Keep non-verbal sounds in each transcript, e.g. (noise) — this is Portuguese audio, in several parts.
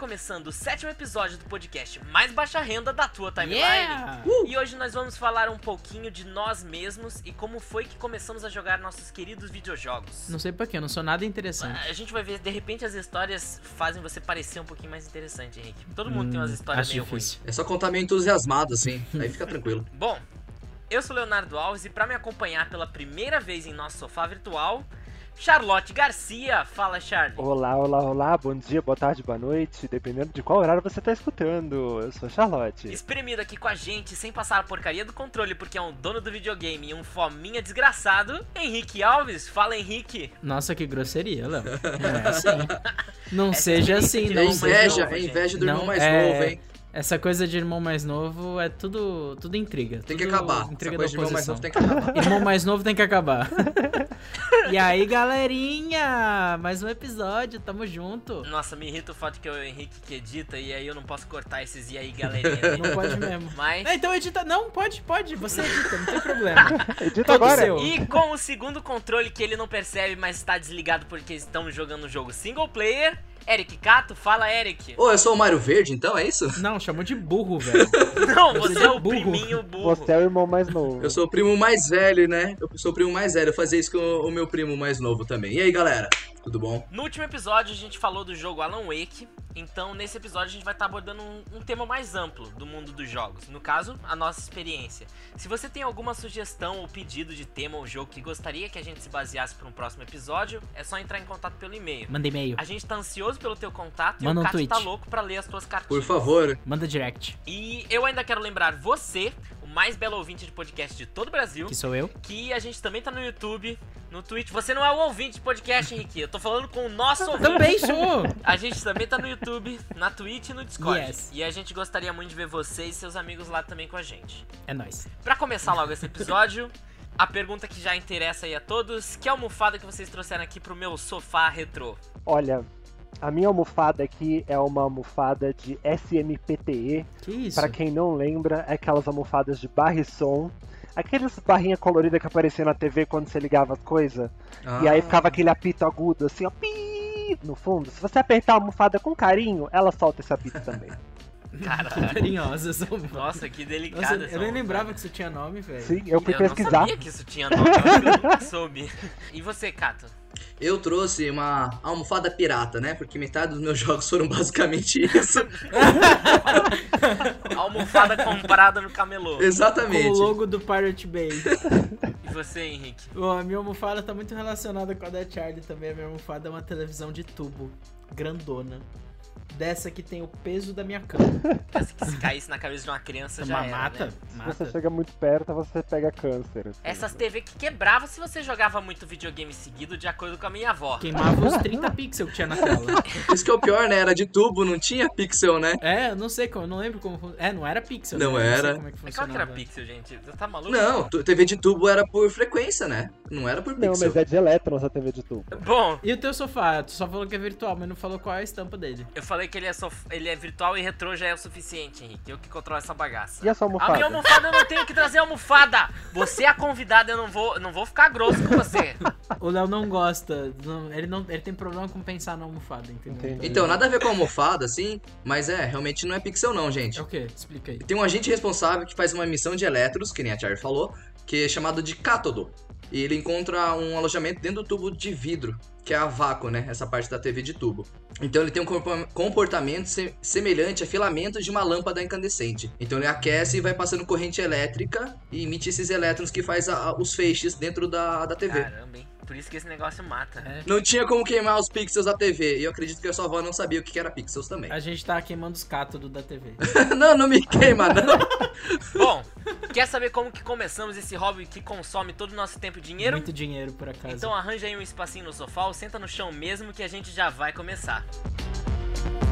começando o sétimo episódio do podcast mais baixa renda da tua timeline. Yeah! E hoje nós vamos falar um pouquinho de nós mesmos e como foi que começamos a jogar nossos queridos videojogos. Não sei porquê, eu não sou nada interessante. A gente vai ver, de repente as histórias fazem você parecer um pouquinho mais interessante, Henrique. Todo mundo tem umas Hum, histórias acho meio difícil. ruins. É só contar meio entusiasmado, assim. Aí fica tranquilo. (laughs) Bom, eu sou Leonardo Alves e para me acompanhar pela primeira vez em nosso sofá virtual, Charlotte Garcia. Fala, Charlie. Olá, olá, olá, bom dia, boa tarde, boa noite, dependendo de qual horário você tá escutando. Eu sou a Charlotte. Espremido aqui com a gente, sem passar a porcaria do controle, porque é um dono do videogame e um fominha desgraçado, Henrique Alves. Fala, Henrique. Nossa, que grosseria, Léo. (laughs) Não é assim. Não Essa seja assim, mais inveja, novo, é inveja do Não, irmão mais é- novo, hein? Essa coisa de irmão mais novo é tudo, tudo intriga. Tem que tudo acabar. Essa Intriga da coisa de irmão mais novo tem que acabar. Irmão mais novo tem que acabar. e aí, galerinha? Mais um episódio, tamo junto. Nossa, me irrita o fato que é o Henrique que edita e aí eu não posso cortar esses e aí, galerinha. (laughs) Não pode mesmo. Mas. É, então edita. Não, pode, pode. Você edita, não tem problema. (laughs) Edita Todo agora. seu. E com o segundo controle que ele não percebe, mas está desligado porque estamos jogando um jogo single player, Eric Cato, fala Eric. Ô, eu sou o Mário Verde, então, é isso? Não, chamou de burro, velho. (laughs) Não, Você você é o burro. priminho burro. Você é o irmão mais novo. Eu sou o primo mais velho, né? Eu sou o primo mais velho. Eu fazia isso com o o meu primo mais novo também. E aí, galera? Tudo bom? No último episódio a gente falou do jogo Alan Wake, então nesse episódio a gente vai estar abordando um, um tema mais amplo do mundo dos jogos. No caso, a nossa experiência. Se você tem alguma sugestão ou pedido de tema ou jogo que gostaria que a gente se baseasse para um próximo episódio, é só entrar em contato pelo e-mail. Manda e-mail. A gente tá ansioso pelo teu contato Manda e um o Cato tweet. tá louco pra ler as tuas cartinhas. Por favor. Manda direct. E eu ainda quero lembrar você, mais belo ouvinte de podcast de todo o Brasil, Que sou eu. que a gente também tá no YouTube, no Twitch. Você não é o ouvinte de podcast, Henrique. Eu tô falando com o nosso ouvinte. Também sou. A gente também tá no YouTube, na Twitch e no Discord. Yes. E a gente gostaria muito de ver você e seus amigos lá também com a gente. É nóis. Pra começar logo esse episódio, a pergunta que já interessa aí a todos: que almofada que vocês trouxeram aqui pro meu sofá retrô? Olha, a minha almofada aqui é uma almofada de SMPTE. Que isso? Pra quem não lembra, é aquelas almofadas de barra e som. Aqueles barrinha colorida que aparecia na TV quando você ligava as coisas. E Ah. aí ficava aquele apito agudo, assim, ó, pi no fundo. Se você apertar a almofada com carinho, ela solta esse apito também. (laughs) Caralho. São- Nossa, que delicado. Nossa, essa eu nem almofada. lembrava que isso tinha nome, velho. Sim, eu fui Eu pesquisar. não sabia que isso tinha nome, eu eu soube. (laughs) E você, Cato? Eu trouxe uma almofada pirata, né? Porque metade dos meus (laughs) jogos foram basicamente isso. (laughs) Almofada comprada no camelô. Com o Exatamente. logo do Pirate Bay. E você, Henrique? Ó, a minha almofada tá muito relacionada com a da Charlie também. A minha almofada é uma televisão de tubo. Grandona. Dessa que tem o peso da minha cama. (laughs) Que se caísse na cabeça de uma criança já Uma era, mata? né? Se Mata. você chega muito perto, você pega câncer. assim. Essas TV que quebrava se você jogava muito videogame seguido, de acordo com a minha avó. Queimava os 30 pixels que tinha na tela. (laughs) Isso que é o pior, né? Era de tubo, não tinha pixel, né? É, eu não sei como, eu não lembro como. É, não era pixel. Não né? Era. sei como é que qual que era pixel, gente? Você tá maluco? Não, TV de tubo era por frequência, né? Não era por Não, pixel. mas é de elétrons a TV de tubo. Bom, E o teu sofá? Tu só falou que é virtual, mas não falou qual é a estampa dele. eu falei que ele é, sof- ele é virtual e retrô já é o suficiente, Henrique. Eu que controlo essa bagaça. E a sua A minha almofada? almofada eu não tenho que trazer almofada! Você é a convidada, eu não vou, não vou ficar grosso com você. O Léo não gosta. não- ele, não, ele tem problema com pensar na almofada, entendeu? Entendi. Então, nada a ver com a almofada, assim, mas é, realmente não é pixel não, gente. É o quê? Explica aí. Tem um agente responsável que faz uma emissão de elétrons, que nem a Charlie falou, que é chamado de cátodo. E ele encontra um alojamento dentro do tubo de vidro, que é a vácuo, né? Essa parte da TV de tubo. Então ele tem um comportamento se- semelhante a filamentos de uma lâmpada incandescente. Então ele aquece e vai passando corrente elétrica e emite esses elétrons que faz a- a- os feixes dentro da, da TV. Caramba, hein? Por isso que esse negócio mata. É. Não tinha como queimar os pixels da TV. E eu acredito que a sua avó não sabia o que era pixels também. A gente tá queimando os cátodos da TV. (laughs) não, não me queima, não. (laughs) Bom, quer saber como que começamos esse hobby que consome todo o nosso tempo e dinheiro? Muito dinheiro, por acaso. Então arranja aí um espacinho no sofá ou senta no chão mesmo que a gente já vai começar. Bom,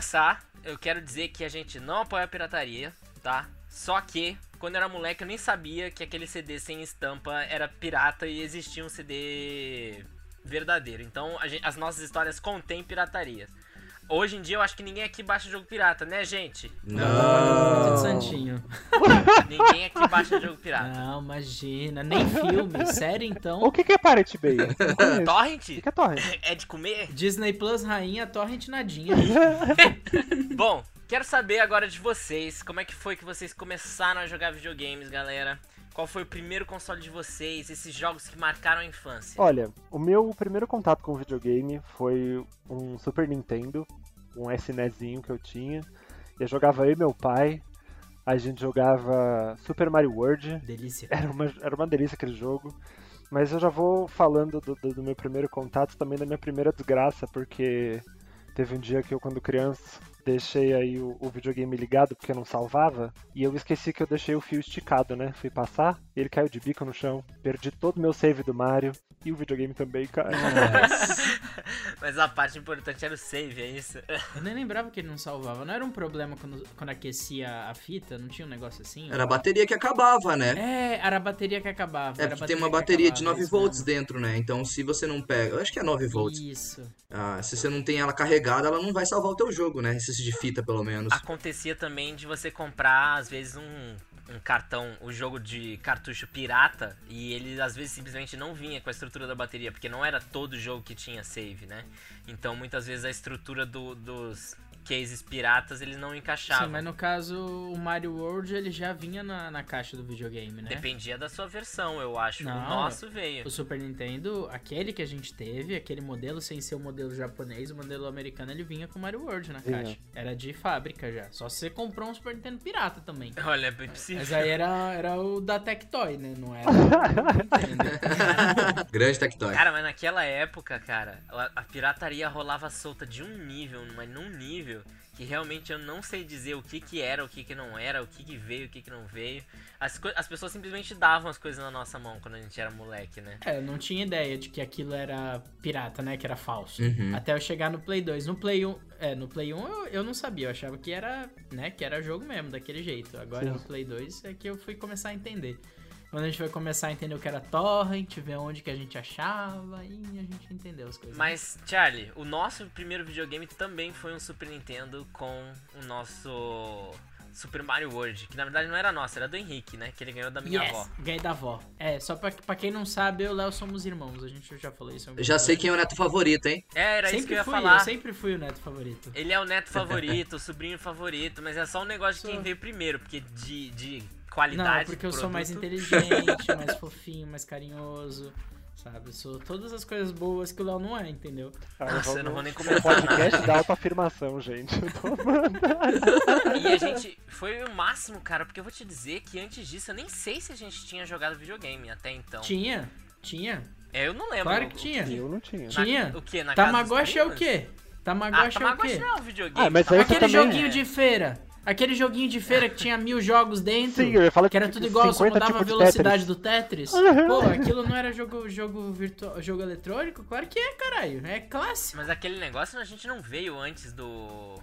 começar, eu quero dizer que a gente não apoia a pirataria, tá? Só que, quando eu era moleque, eu nem sabia que aquele CD sem estampa era pirata e existia um CD verdadeiro. Então, gente- as nossas histórias contêm pirataria. Hoje em dia eu acho que ninguém aqui baixa jogo pirata, né, gente? Não. de santinho. (laughs) Ninguém aqui baixa jogo pirata. Não, imagina. Nem filme. (laughs) Série, então. O que, que é Pirate Bay? (laughs) Conheço. Torrent? O que, que é Torrent? É de comer? Disney Plus rainha, torrent nadinha. Bom, quero saber agora de vocês, como é que foi que vocês começaram a jogar videogames, galera? Qual foi o primeiro console de vocês, esses jogos que marcaram a infância? Olha, o meu primeiro contato com videogame foi um Super Nintendo, um SNESinho que eu tinha. Eu jogava eu e meu pai. A gente jogava Super Mario World. Delícia. Era uma, era uma delícia aquele jogo. Mas eu já vou falando do, do- do meu primeiro contato, também da minha primeira desgraça, porque teve um dia que eu, quando criança, deixei aí o, o videogame ligado porque não salvava, e eu esqueci que eu deixei o fio esticado, né? Fui passar, ele caiu de bico no chão, perdi todo o meu save do Mario, e o videogame também caiu. (laughs) Mas a parte importante era o save, é isso? Eu nem lembrava que ele não salvava. Não era um problema quando, quando aquecia a fita? Não tinha um negócio assim? Era a bateria que acabava, né? É, era a bateria que acabava. É porque tem uma bateria de acabava, 9 isso volts mesmo. dentro, né? Então se você não pega. Eu acho que é 9 volts. Isso. Ah, se você não tem ela carregada, ela não vai salvar o teu jogo, né? Esse de fita, pelo menos. Acontecia também de você comprar, às vezes, um, um cartão, o jogo de cartucho pirata, e ele às vezes simplesmente não vinha com a estrutura da bateria, porque não era todo jogo que tinha save, né? Então muitas vezes a estrutura do- dos cases piratas eles não encaixavam. Sim, mas no caso, o Mario World ele já vinha na, na caixa do videogame, né? Dependia da sua versão, eu acho. Não, o nosso veio. O Super Nintendo, aquele que a gente teve, aquele modelo sem ser o modelo japonês, o modelo americano, ele vinha com o Mario World na caixa. Era de fábrica já. Só se você comprou um Super Nintendo pirata também. (laughs) Olha, é bem possível. Mas aí era, era o da Tectoy, né? Não era. (laughs) Grande Tectoy. Cara, mas naquela época, cara, a pirataria rolava solta de um nível, mas num nível que realmente eu não sei dizer o que que era, o que que não era, o que que veio, o que que não veio. As, as pessoas simplesmente davam as coisas na nossa mão quando a gente era moleque, né? É, eu não tinha ideia de que aquilo era pirata, né? Que era falso. Uhum. Até eu chegar no Play 2. No Play 1, é, no Play 1 eu, eu não sabia, eu achava que era, né, que era jogo mesmo, daquele jeito. Agora Sim. no Play 2 é que eu fui começar a entender. Quando a gente foi começar a entender o que era torrent, ver onde que a gente achava, e a gente entendeu as coisas. Mas, Charlie, o nosso primeiro videogame também foi um Super Nintendo com o nosso Super Mario World, que na verdade não era nosso, era do Henrique, né? Que ele ganhou da minha yes, avó. ganhei da avó. É, só pra, pra quem não sabe, eu e o Léo somos irmãos. A gente já falou isso. algum Já sei quem é o neto favorito, hein? É, era isso sempre que eu ia fui, falar. Eu sempre fui o neto favorito. Ele é o neto favorito, (laughs) o sobrinho favorito, mas é só um negócio de quem veio primeiro, porque de, de Não, qualidade. porque eu sou mais inteligente, (laughs) mais fofinho, mais carinhoso. Sabe? Eu sou todas as coisas boas que o Léo não é, entendeu? Nossa, eu não vou nem Um (laughs) comentar podcast da autoafirmação, gente. Eu tô. E a gente. Foi o máximo, cara, porque eu vou te dizer que antes disso eu nem sei se a gente tinha jogado videogame até então. Tinha, tinha. É, eu não lembro. Claro que tinha. Eu não tinha. Na- Tinha. O que? Na casa dos Tamagotchi é o quê? Ah, Tamagotchi é o Tamagotchi quê? não é um videogame. Ah, mas Tamagotchi Aquele também- joguinho é- de feira. Aquele joguinho de feira que tinha mil jogos dentro. Sim, eu ia falar que era tipo, tudo igual, só 50 mudava a tipos de velocidade Tetris. do Tetris. Pô, aquilo não era jogo, jogo virtual, jogo eletrônico? Claro que é, caralho. É clássico. Mas aquele negócio a gente não veio antes do.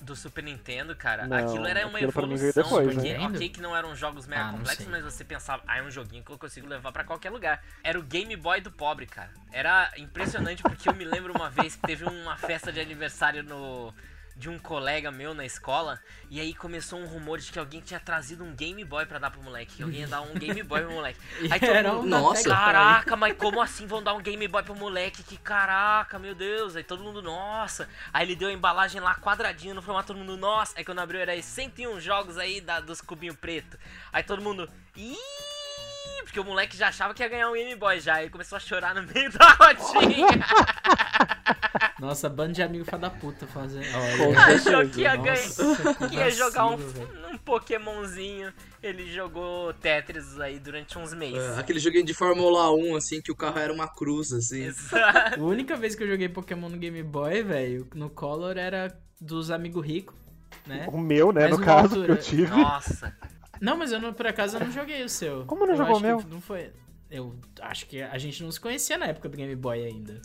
Do Super Nintendo, cara. Não, aquilo era uma aquilo evolução. depois, porque, né? ok, que não eram jogos mega Ah, complexos, mas você pensava, ah, é um joguinho que eu consigo levar pra qualquer lugar. Era o Game Boy do pobre, cara. Era impressionante porque eu me lembro uma vez que teve uma festa de aniversário no. De um colega meu na escola, e aí começou um rumor de que alguém tinha trazido um Game Boy pra dar pro moleque. Que alguém ia dar um Game Boy pro moleque. (laughs) Aí todo mundo, da Nossa. Caraca, mas como assim vão dar um Game Boy pro moleque? Que caraca, meu Deus. Aí todo mundo, nossa. Aí ele deu a embalagem lá quadradinha no formato, todo mundo, nossa. Aí quando abriu era aí 101 jogos aí da, dos cubinhos preto. Aí todo mundo, ih. Porque o moleque já achava que ia ganhar um Game Boy já. Aí começou a chorar no meio da rodinha. (laughs) Nossa, bando de amigo fada puta fazendo. Olha. Achou que ia ganhar. Que ia jogar um, um Pokémonzinho. Ele jogou Tetris aí durante uns meses. É, aquele joguinho de Fórmula 1, assim, que o carro era uma cruz, assim. Exato. A única vez que eu joguei Pokémon no Game Boy, velho, no Color era dos amigos ricos, né? O meu, né, Mas no caso, altura- que eu tive. Nossa. Não, mas eu não, por acaso eu não joguei o seu. Como não Eu jogou o meu? Não foi. Eu acho que a gente não se conhecia na época do Game Boy ainda.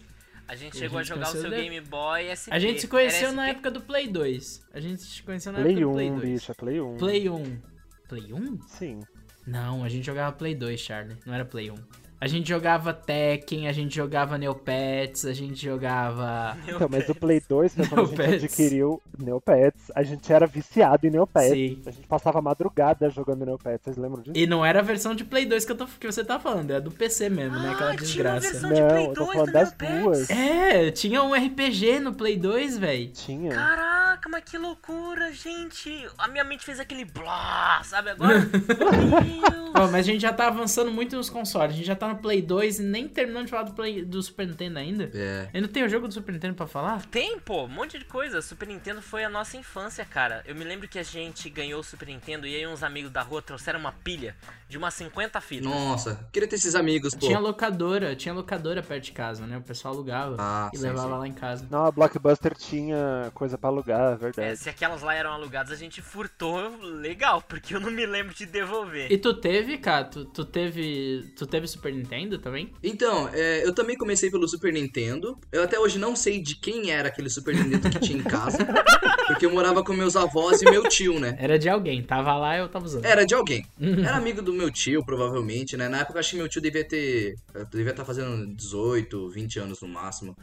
A gente a chegou a, gente jogar o seu Game Boy SP. A gente se conheceu na época do Play 2. A gente se conheceu na Play época do 1, Play 2. bicho, é Play 1. Play 1. Play 1? Sim. Não, a gente jogava Play 2, Charlie. Não era Play 1. A gente jogava Tekken, a gente jogava Neopets, a gente jogava. (laughs) Então, mas o Play 2 foi quando a gente adquiriu Neopets. A gente era viciado em Neopets. Sim. A gente passava a madrugada jogando Neopets. Vocês lembram disso? E não era a versão de Play 2 que, eu tô, que você tá falando, é do PC mesmo, né? Aquela Ah, tinha uma desgraça. versão de Não, Play eu tô 2 falando do das Neopets. duas. É, tinha um RPG no Play 2, velho. Tinha. Caraca, mas que loucura, gente. A minha mente fez aquele blá, sabe agora? (laughs) Meu Deus. Ó, mas a gente já tá avançando muito nos consoles. A gente já tá no Play 2 e nem terminando de falar do, Play, do Super Nintendo ainda. É. Ainda tem o jogo do Super Nintendo pra falar? Tem, pô, um monte de coisa. Super Nintendo foi a nossa infância, cara. Eu me lembro que a gente ganhou o Super Nintendo e aí uns amigos da rua trouxeram uma pilha de umas 50 fitas. Nossa, queria ter esses amigos, pô. Tinha locadora, tinha locadora perto de casa, né? O pessoal alugava Ah, e sim, levava sim. lá em casa. Não, a Blockbuster tinha coisa pra alugar, é É, verdade. se aquelas lá eram alugadas, a gente furtou legal, porque eu não me lembro de devolver. E tu teve, cara? Tu, tu teve. Tu teve Super Nintendo também? Então, é, eu também comecei pelo Super Nintendo. Eu até hoje não sei de quem era aquele Super Nintendo que tinha em casa. (laughs) porque eu morava com meus avós e meu tio, né? Era de alguém, tava lá eu tava usando. Era de alguém. Era amigo do meu tio, provavelmente, né? Na época, eu acho que meu tio devia ter. Devia estar fazendo 18, 20 anos no máximo.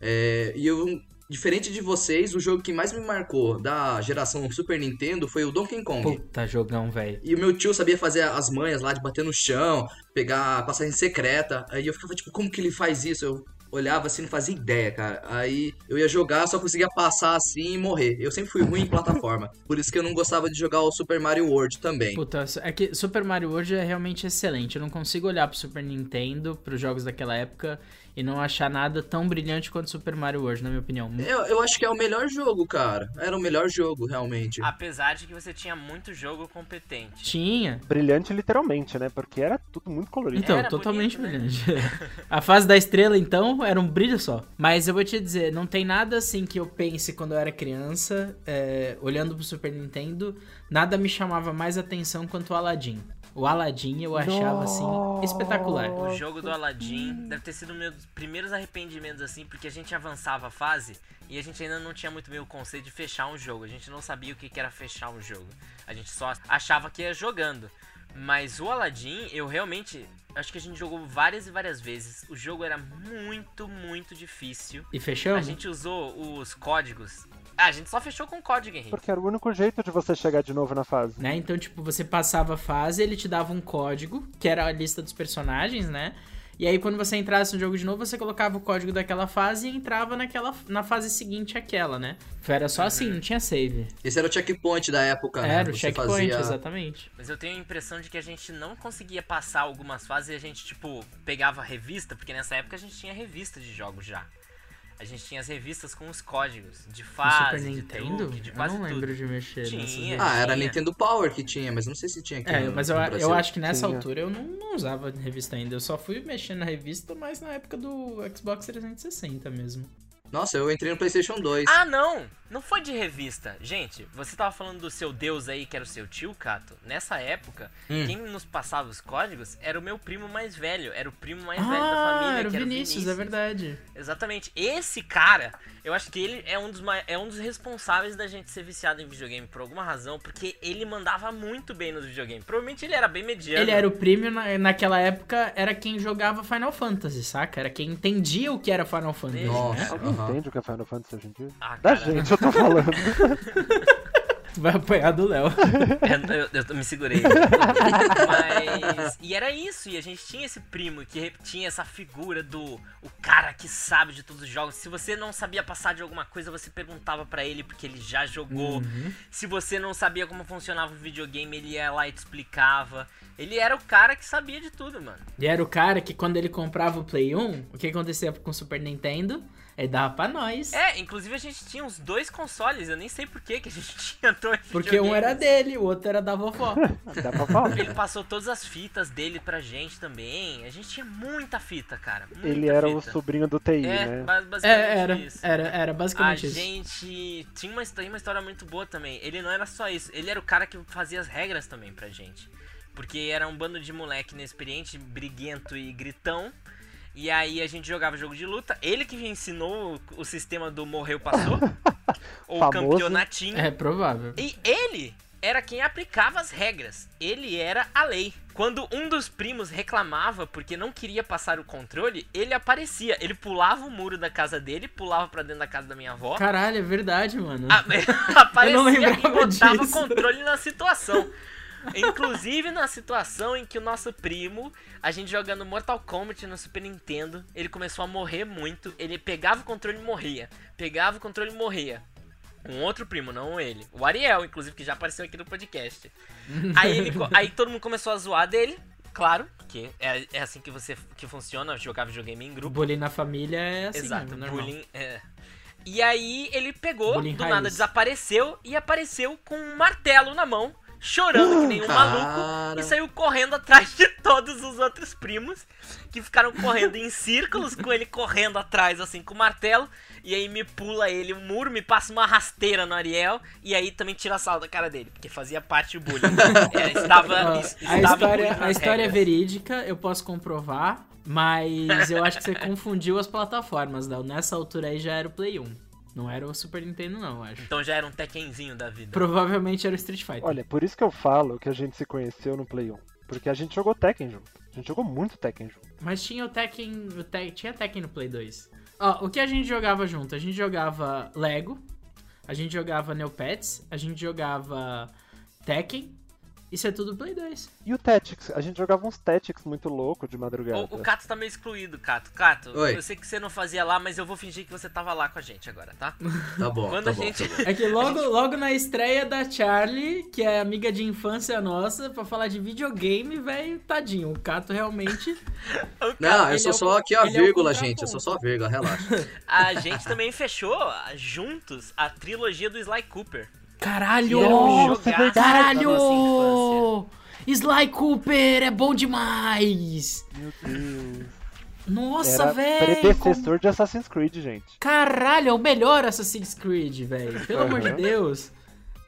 É, e eu. Diferente de vocês, o jogo que mais me marcou da geração Super Nintendo foi o Donkey Kong. Puta jogão, velho. E o meu tio sabia fazer as manhas lá de bater no chão, pegar passagem secreta. Aí eu ficava tipo, como que ele faz isso? Eu olhava assim, não fazia ideia, cara. Aí eu ia jogar, só conseguia passar assim e morrer. Eu sempre fui ruim em plataforma. Por isso que eu não gostava de jogar o Super Mario World também. Puta, é que Super Mario World é realmente excelente. Eu não consigo olhar pro Super Nintendo, pros jogos daquela época, e não achar nada tão brilhante quanto Super Mario World, na minha opinião. Eu, eu acho que é o melhor jogo, cara. Era o melhor jogo, realmente. Apesar de que você tinha muito jogo competente. Tinha. Brilhante literalmente, né? Porque era tudo muito colorido. Então, Era totalmente bonito, né? brilhante. (laughs) A fase da estrela, então, era um brilho só. Mas eu vou te dizer, não tem nada assim que eu pense quando eu era criança, é, olhando pro Super Nintendo, nada me chamava mais atenção quanto o Aladdin. O Aladdin eu achava, assim, espetacular. O jogo do Aladdin deve ter sido um dos meus primeiros arrependimentos, assim, porque a gente avançava a fase e a gente ainda não tinha muito bem o conceito de fechar um jogo. A gente não sabia o que era fechar um jogo. A gente só achava que ia jogando. Mas o Aladdin, eu realmente. Acho que a gente jogou várias e várias vezes. O jogo era muito, muito difícil. E A fechamos? gente usou os códigos. Ah, a gente só fechou com código, Henrique. Porque era o único jeito de você chegar de novo na fase. Né? Então, tipo, você passava a fase, ele te dava um código, que era a lista dos personagens, né? E aí, quando você entrasse no jogo de novo, você colocava o código daquela fase e entrava naquela, na fase seguinte aquela, né? Era só assim, não tinha save. Esse era o checkpoint da época, né? Era o checkpoint, fazia- exatamente. Mas eu tenho a impressão de que a gente não conseguia passar algumas fases e a gente, tipo, pegava revista, porque nessa época a gente tinha revista de jogos já. A gente tinha as revistas com os códigos de fase, Super de Nintendo? truque, de eu quase não lembro tudo. de mexer Tinha. nessas Ah, revistas. era Tinha. Nintendo Power que tinha, mas não sei se tinha aqui É, no, mas eu, no eu acho que nessa Tinha. altura eu não, não usava revista ainda. Eu só fui mexendo na revista, mas na época do Xbox 360 mesmo. Nossa, eu entrei no PlayStation 2. Ah, não! Não foi de revista. Gente, você tava falando do seu deus aí, que era o seu tio, Cato. Nessa época, Hum. quem nos passava os códigos era o meu primo mais velho. Era o primo mais velho da Ah, família, era o que Vinícius, era é verdade. Exatamente. Esse cara, eu acho que ele é um dos é um dos responsáveis da gente ser viciado em videogame por alguma razão, porque ele mandava muito bem nos videogames. Provavelmente ele era bem mediano. Ele era o prêmio na, naquela época, era quem jogava Final Fantasy, saca? Era quem entendia o que era Final Fantasy. Nossa. Né? Entende o que é Final Fantasy hoje em dia? Ah, Da cara, gente, eu tô falando. (laughs) Vai apanhar do Léo. (laughs) eu, eu- eu me segurei. Mas. E era isso, e a gente tinha esse primo que tinha essa figura do o cara que sabe de todos os jogos. Se você não sabia passar de alguma coisa, você perguntava pra ele porque ele já jogou. Se você não sabia como funcionava o videogame, ele ia lá e te explicava. Ele era o cara que sabia de tudo, mano. E era o cara que quando ele comprava o Play 1, o que acontecia com o Super Nintendo? Ele dava pra nós. É, inclusive a gente tinha os dois consoles, eu nem sei por que que a gente (laughs) tinha dois Porque um era dele, o outro era da vovó. (laughs) Dá pra falar. Ele passou todas as fitas dele pra gente também. A gente tinha muita fita, cara. Muita Ele era o fita. sobrinho do TI, É, né? ba- basicamente É, era, isso. era, era A basicamente isso. gente tinha uma, tem uma história muito boa também. Ele não era só isso, ele era o cara que fazia as regras também pra gente. Porque era um bando de moleque inexperiente, briguento e gritão. E aí a gente jogava jogo de luta. Ele que ensinou o, sistema do morreu passou. (laughs) ou Famoso. campeonatinho. É provável. E ele era quem aplicava as regras. Ele era a lei. Quando um dos primos reclamava porque não queria passar o controle, ele aparecia. Ele pulava o muro da casa dele, pulava pra dentro da casa da minha avó. Caralho, é verdade, mano. a- (laughs) aparecia Eu não e lembrava botava disso. controle na situação. (laughs) Inclusive na situação em que o nosso primo, a gente jogando Mortal Kombat no Super Nintendo, ele começou a morrer muito. Ele pegava o controle e morria. Pegava o controle e morria. Um outro primo, não ele. O Ariel, inclusive, que já apareceu aqui no podcast. Aí, ele aí todo mundo começou a zoar dele. Claro, que é, é assim que você que funciona, jogar videogame em grupo. Bullying na família é assim, Exato, normal. bullying. É. E aí ele pegou, Bullying do raiz. nada desapareceu e apareceu com um martelo na mão, chorando que nem um maluco, Cara. e saiu correndo atrás de (laughs) todos os outros primos, que ficaram correndo em círculos com ele correndo atrás, assim, com o martelo, e aí me pula ele o muro, me passa uma rasteira no Ariel, e aí também tira a sal da cara dele, porque fazia parte do bullying. (laughs) É, estava, Ó, es- a estava história, a história é verídica, eu posso comprovar, mas eu acho que você confundiu as plataformas, Léo. Nessa altura aí já era o Play 1. Não era o Super Nintendo, não, acho. Então já era um Tekkenzinho da vida. Provavelmente era o Street Fighter. Olha, por isso que eu falo que a gente se conheceu no Play 1. Porque a gente jogou Tekken junto. A gente jogou muito Tekken junto. Mas tinha o Tekken. O Te- tinha Tekken no Play 2. Ó, o que a gente jogava junto? A gente jogava Lego, a gente jogava Neopets, a gente jogava Tekken. Isso é tudo Play 2. E o Tactics? A gente jogava uns Tactics muito louco de madrugada. O, o Cato tá meio excluído, Cato. Cato, Oi. eu sei que você não fazia lá, mas eu vou fingir que você tava lá com a gente agora, tá? Tá bom, Quando tá a bom, gente. tá bom. É que logo, logo na estreia da Charlie, que é amiga de infância nossa, pra falar de videogame, velho, tadinho. O Cato realmente. (laughs) O Não, Cato, eu ele sou é o- só aqui a é vírgula, contraponto. gente. Eu sou só a vírgula, relaxa. (laughs) A gente também fechou juntos a trilogia do Sly Cooper. Caralho! Um Nossa, é Caralho! nossa infância. Sly Cooper é bom demais! Meu Deus. Nossa, Era velho! predecessor de Assassin's Creed, gente. Caralho, é o melhor Assassin's Creed, velho. Pelo amor de. Deus.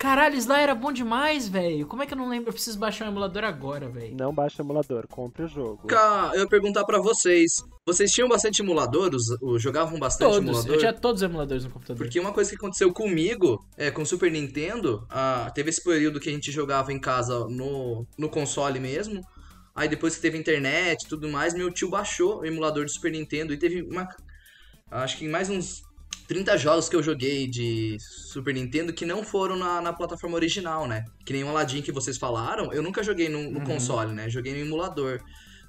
Caralho, Sly era bom demais, velho. Como é que eu não lembro? Eu preciso baixar o emulador agora, velho. Não baixa o emulador, compre o jogo. Cá, eu ia perguntar pra vocês. Vocês tinham bastante emulador? Os, os- jogavam bastante Todos. emulador? Eu tinha todos os emuladores no computador. Porque uma coisa que aconteceu comigo, é, com o Super Nintendo, ah, teve esse período que a gente jogava em casa no, no console mesmo. Aí depois que teve internet e tudo mais, meu tio baixou o emulador do Super Nintendo e teve uma. Acho que mais uns 30 jogos que eu joguei de Super Nintendo que não foram na, na plataforma original, né? Que nem o Aladdin que vocês falaram, eu nunca joguei no, no console, né? Joguei no emulador.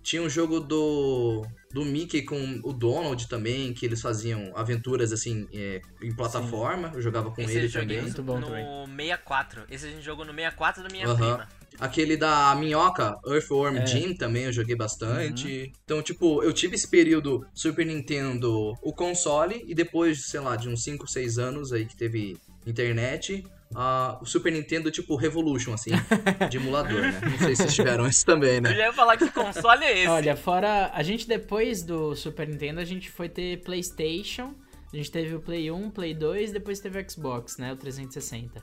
Tinha um jogo do, do Mickey com o Donald também, que eles faziam aventuras assim é, em plataforma. Eu jogava com Esse ele eu joguei também. Muito bom no também. 64. Esse a gente jogou no 64 da minha Aham. prima. Aquele da minhoca, Earthworm É. Jim, também eu joguei bastante. Então, tipo, eu tive esse período Super Nintendo, o console, e depois, sei lá, de uns 5, 6 anos aí que teve internet, ah, o Super Nintendo, tipo, Revolution, assim, de emulador, né? Não sei se vocês tiveram esse também, Eu né? já ia falar que console é esse. Olha, fora. A gente depois do Super Nintendo, a gente foi ter PlayStation. A gente teve o Play 1, Play 2, depois teve o Xbox, né? O 360.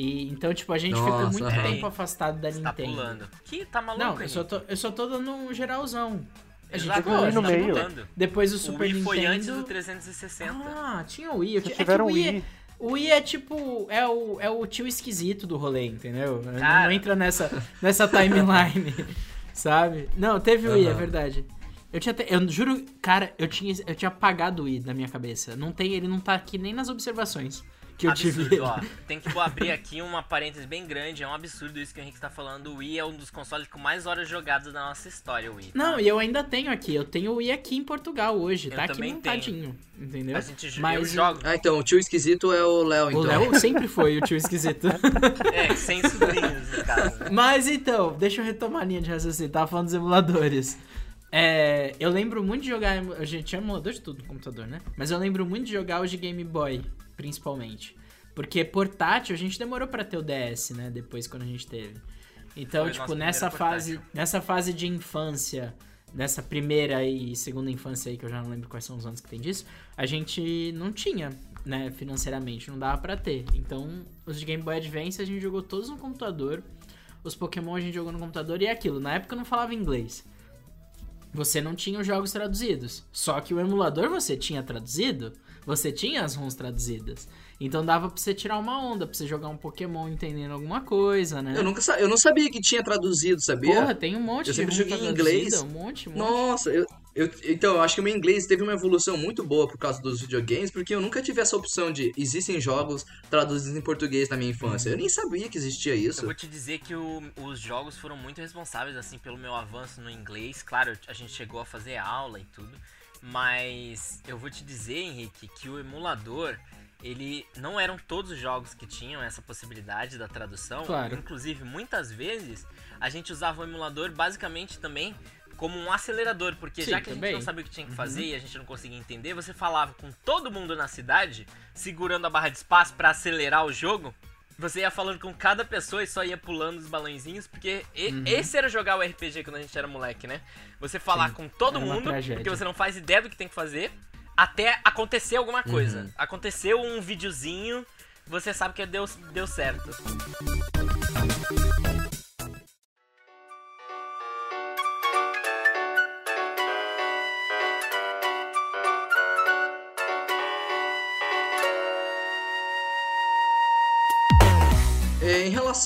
E então, tipo, a gente ficou Nossa, muito aham. tempo afastado da Você tá Nintendo. pulando. Que tá maluco, Não, eu só, tô, eu só tô dando um geralzão. A gente Exato, Wii a no tá meio. pulando. Depois do O Super Wii Nintendo. foi antes do 360. Ah, tinha o Wii. É Vocês que tiveram o Wii. É, o Wii é tipo. É o, é o tio esquisito do rolê, entendeu? Não- Cara. Não entra nessa, nessa timeline, (laughs) sabe? Não, teve o Wii, é verdade. Eu tinha. te- Eu juro, cara, eu tinha, eu tinha apagado o Wii na minha cabeça. Não tem, ele não tá aqui nem nas observações que eu tive. absurdo, ó. Tem que abrir aqui uma parêntese bem grande. É um absurdo isso que o Henrique tá falando. O Wii é um dos consoles com mais horas jogadas da nossa história, o Wii. tá? Não, e eu ainda tenho aqui. Eu tenho o Wii aqui em Portugal hoje. Eu tá aqui montadinho. Entendeu? A gente eu Mas jogo. Ah, então, o tio esquisito é o Léo, O então. Léo sempre foi o tio esquisito. (laughs) É, sem sobrinhos, no caso. Mas então, deixa eu retomar a linha de raciocínio. Tava falando dos emuladores. É, eu lembro muito de jogar. A gente tinha emulador de tudo no computador, né? Mas eu lembro muito de jogar os de Game Boy, principalmente. Porque portátil a gente demorou pra ter o DS, né? Depois quando a gente teve. Então, Foi tipo, nessa fase, portátil. nessa fase de infância, nessa primeira e segunda infância aí, que eu já não lembro quais são os anos que tem disso, a gente não tinha, né, financeiramente, não dava pra ter. Então, os de Game Boy Advance a gente jogou todos no computador. Os Pokémon a gente jogou no computador e é aquilo. Na época eu não falava inglês. Você não tinha os jogos traduzidos. Só que o emulador você tinha traduzido. você tinha as ROMs traduzidas. Então dava pra você tirar uma onda, pra você jogar um Pokémon entendendo alguma coisa, né? Eu, nunca, sa- eu não sabia que tinha traduzido, sabia? Porra, tem um monte Eu sempre joguei em inglês. Um monte, um monte. Nossa, eu, eu- então, eu acho que o meu inglês teve uma evolução muito boa por causa dos videogames, porque eu nunca tive essa opção de existem jogos traduzidos em português na minha infância. Eu nem sabia que existia Eu isso. vou te dizer que o- os jogos foram muito responsáveis, assim, pelo meu avanço no inglês. Claro, a gente chegou a fazer aula e tudo. Mas eu vou te dizer, Henrique, que o emulador, ele não eram todos os jogos que tinham essa possibilidade da tradução. Claro. Inclusive, muitas vezes, a gente usava o emulador basicamente também como um acelerador, porque Sim, já que a gente também. não sabia o que tinha que fazer e a gente não conseguia entender, você falava com todo mundo na cidade, segurando a barra de espaço pra acelerar o jogo. Você ia falando com cada pessoa e só ia pulando os balãozinhos, porque Uhum. esse era jogar o RPG quando a gente era moleque, né? Você falar Sim, com todo mundo, tragédia. porque você não faz ideia do que tem que fazer, até acontecer alguma coisa. Uhum. Aconteceu um videozinho, você sabe que deu, deu certo.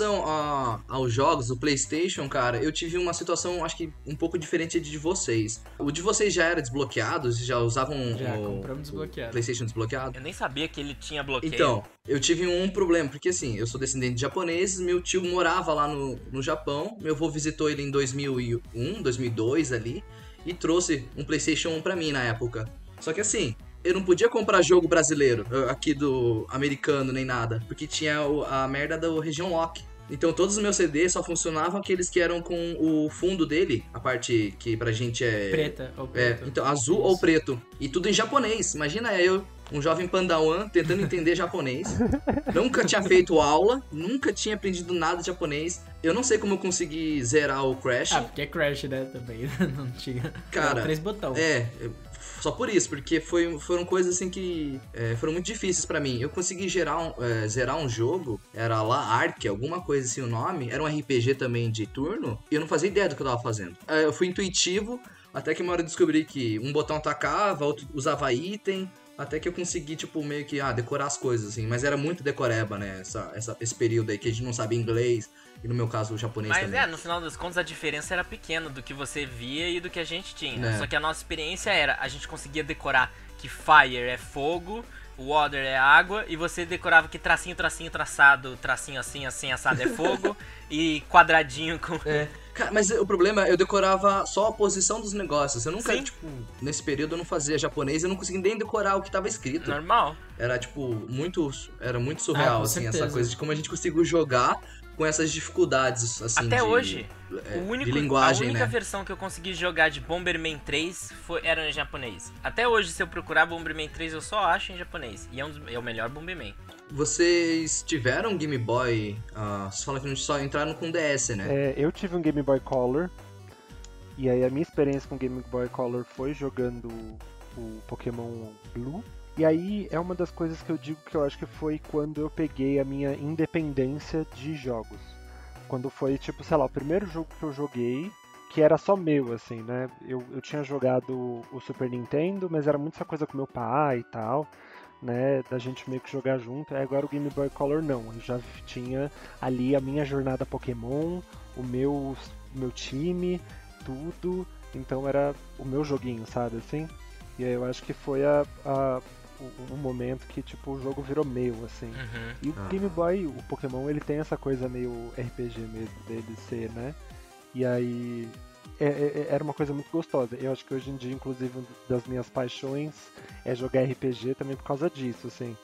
Relação a- aos jogos do PlayStation, cara, eu tive uma situação, acho que um pouco diferente de vocês. O de vocês já era desbloqueado? Vocês já usavam Já, o, compramos desbloqueado. o PlayStation desbloqueado? Eu nem sabia que ele tinha bloqueio. Então, eu tive um problema, porque assim, eu sou descendente de japoneses, meu tio morava lá no, no Japão, meu avô visitou ele em 2001, 2002 ali, e trouxe um PlayStation 1 pra mim na época. Só que assim, eu não podia comprar jogo brasileiro, aqui do americano nem nada, porque tinha a merda do Region Lock. Então todos os meus CDs só funcionavam aqueles que eram com o fundo dele, a parte que pra gente é Preta ou é, preto. então, azul Isso. ou preto. E tudo em japonês. Imagina eu, um jovem pandawan, tentando entender (laughs) japonês. nunca tinha feito aula, nunca tinha aprendido nada de japonês. Eu não sei como eu consegui zerar o Crash. Ah, porque é Crash, né, também. (laughs) Não tinha. Cara, Era três botões. É, só por isso, porque foi, foram coisas assim que é, foram muito difíceis pra mim. Eu consegui gerar um, é, zerar um jogo, era lá Ark, alguma coisa assim o nome, era um RPG também de turno, e eu não fazia ideia do que eu tava fazendo. É, eu fui intuitivo, até que uma hora eu descobri que um botão atacava, outro usava item, até que eu consegui, tipo, meio que, ah, decorar as coisas, assim. Mas era muito decoreba, né, essa, essa- esse período aí que a gente não sabia inglês, e no meu caso o japonês Mas também. é, no final das contas a diferença era pequena do que você via e do que a gente tinha. É. Só que a nossa experiência era, a gente conseguia decorar que fire é fogo, water é água, e você decorava que tracinho, tracinho, traçado, tracinho assim, assim, assado é fogo, (laughs) e quadradinho com... É. Cara, mas o problema, eu decorava só a posição dos negócios. Eu nunca, Sim. tipo, nesse período eu não fazia japonês, eu não conseguia nem decorar o que tava escrito. Normal. Era, tipo, muito. Era muito surreal, Ah, assim, certeza. essa coisa de como a gente conseguiu jogar com essas dificuldades, assim. Até de- hoje, é, o único, de linguagem, a única né? versão que eu consegui jogar de Bomberman 3 foi, era em japonês. Até hoje, se eu procurar Bomberman 3, eu só acho em japonês. E é, um dos- é o melhor Bomberman. Vocês tiveram Game Boy. ah, vocês falam que não só entraram com DS, né? É, eu tive um Game Boy Color. E aí a minha experiência com Game Boy Color foi jogando o Pokémon Blue. E aí é uma das coisas que eu digo que eu acho que foi quando eu peguei a minha independência de jogos. Quando foi, tipo, sei lá, o primeiro jogo que eu joguei, que era só meu, assim, né? Eu, eu tinha jogado o Super Nintendo, mas era muito essa coisa com meu pai e tal, né? Da gente meio que jogar junto. Aí agora o Game Boy Color não. Eu já tinha ali a minha jornada Pokémon, o meu, meu time, tudo. Então era o meu joguinho, sabe assim? E aí eu acho que foi a, a- o momento que tipo o jogo virou meu, assim. Uhum. E o Ah. Game Boy, o Pokémon, ele tem essa coisa meio RPG mesmo dele ser, né? E aí é- é- era uma coisa muito gostosa. Eu acho que hoje em dia, inclusive, uma das minhas paixões é jogar RPG também por causa disso, assim.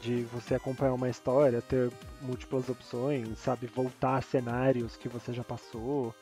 De você acompanhar uma história, ter múltiplas opções, sabe? Voltar a cenários que você já passou,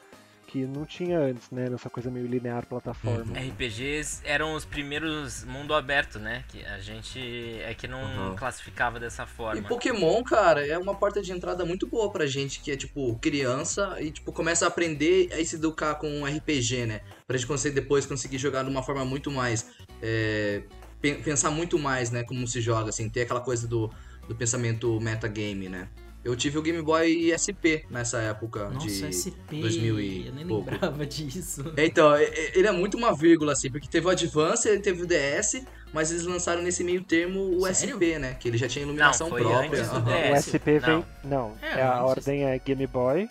que não tinha antes, né? Nessa coisa meio linear plataforma. RPGs eram os primeiros mundo aberto, né? Que a gente é que não Uhum. classificava dessa E forma. Pokémon, cara, é uma porta de entrada muito boa pra gente que é, tipo, criança e, tipo, começa a aprender a se educar com um RPG, né? Pra gente conseguir depois conseguir jogar de uma forma muito mais. é, pen- pensar muito mais, né? Como se joga, assim, ter aquela coisa do, do pensamento metagame, né? Eu tive o Game Boy SP nessa época Nossa, de SP. 2000 e eu nem pouco. lembrava disso. Então, e- e- ele é muito uma vírgula, assim, porque teve o Advance, ele teve o DS, mas eles lançaram nesse meio termo o Sério? SP, né? Que ele já tinha iluminação Não, foi própria. antes do aham. DS. O SP vem. não. Não, É, é, a antes. ordem é Game Boy,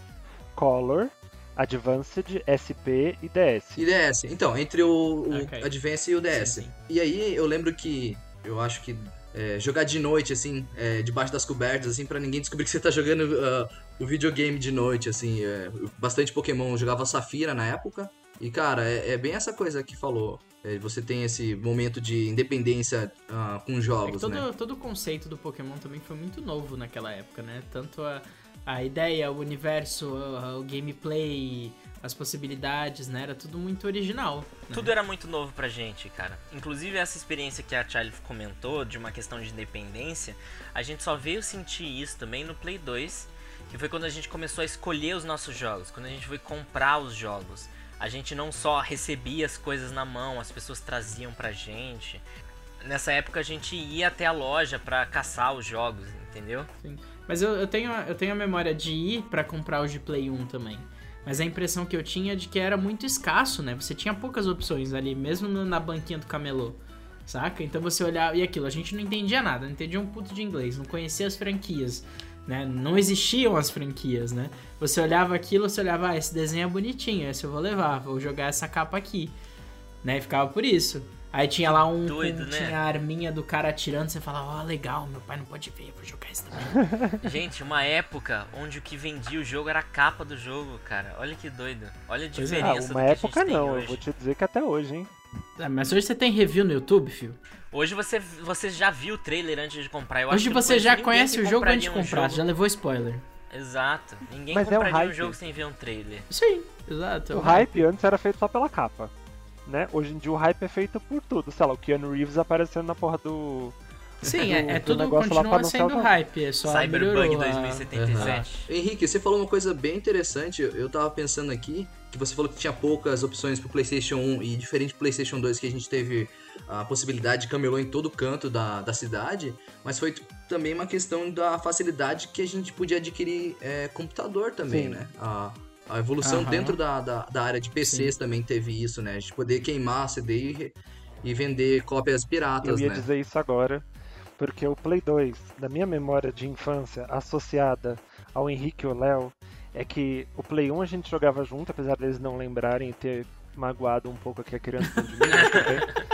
Color, Advanced, SP e DS. E DS. Então, entre o, o Ok. Advance e o DS. Sim, sim. E aí, eu lembro que, eu acho que é, jogar de noite, assim, é, debaixo das cobertas, assim, pra ninguém descobrir que você tá jogando ah, o videogame de noite, assim. é, bastante Pokémon. Eu jogava Safira na época. E, cara, é, é bem essa coisa que falou. É, você tem esse momento de independência ah, com É jogos, todo, né? todo o conceito do Pokémon também foi muito novo naquela época, né? Tanto a, a ideia, o universo, o, o gameplay, as possibilidades, né? Era tudo muito original. né? Tudo era muito novo pra gente, cara. Inclusive essa experiência que a Charlie comentou de uma questão de independência, a gente só veio sentir isso também no Play 2, que foi quando a gente começou a escolher os nossos jogos, quando a gente foi comprar os jogos. A gente não só recebia as coisas na mão, as pessoas traziam pra gente. Nessa época a gente ia até a loja pra caçar os jogos, entendeu? Mas eu, eu, tenho, eu tenho a memória de ir pra comprar os de Play 1 também. Mas a impressão que eu tinha é de que era muito escasso, né? Você tinha poucas opções ali, mesmo na banquinha do camelô. Saca? Então você olhava. E aquilo, a gente não entendia nada, não entendia um puto de inglês, não conhecia as franquias. Né? Não existiam as franquias, né? Você olhava aquilo, você olhava, ah, esse desenho é bonitinho, esse eu vou levar, vou jogar essa capa aqui. Né? E ficava por isso. Aí tinha lá um. Doido, um- né? Tinha a arminha do cara atirando, você falava, ó, legal, meu pai não pode ver, vou jogar isso também. (laughs) Gente, uma época onde o que vendia o jogo era a capa do jogo, cara. Olha que doido. Olha a é. Ah, diferença do uma que época a gente tem não, hoje. eu vou te dizer que até hoje, hein? Ah, mas hoje você tem review no YouTube, filho? Hoje você, você já viu o trailer antes de comprar. Eu acho Hoje que não você já conhece o jogo antes de um comprar, jogo- já levou spoiler. Exato. Ninguém Mas é um compraria um hype. jogo sem ver um trailer. Sim, exato. O hype antes era feito só pela capa. Né? Hoje em dia o hype é feito por tudo. Sei lá, o Keanu Reeves aparecendo na porra do. Sim, é, é do tudo negócio lá pra continua sendo o hype, é só Cyberbug melhorou a- 2077. Henrique, você falou uma coisa bem interessante. Eu tava pensando aqui que você falou que tinha poucas opções pro PlayStation 1 e diferente do PlayStation 2 que a gente teve a possibilidade de camelô em todo canto da, da cidade, mas foi também uma questão da facilidade que a gente podia adquirir é, computador também, Sim. né? A, a evolução Aham. dentro da, da, da área de PCs também teve isso, né? A gente poder queimar CD e, e vender cópias Eu piratas, ia né? dizer isso agora, porque o Play 2, da minha memória de infância, associada ao Henrique e o Léo, é que o Play 1 a gente jogava junto, apesar deles não lembrarem e ter magoado um pouco aqui a criança de mim. (laughs)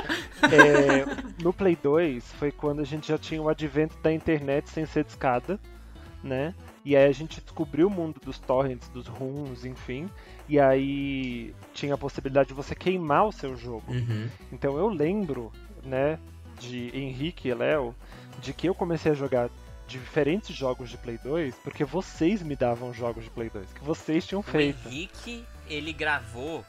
É, no Play 2 foi quando a gente já tinha o advento da internet sem ser discada, né? E aí a gente descobriu o mundo dos torrents, dos ROMs, enfim. E aí tinha a possibilidade de você queimar o seu jogo. Uhum. Então eu lembro, né, de Henrique e Léo, de que eu comecei a jogar diferentes jogos de Play 2 porque vocês me davam jogos de Play 2, que vocês tinham O feito. Henrique, ele gravou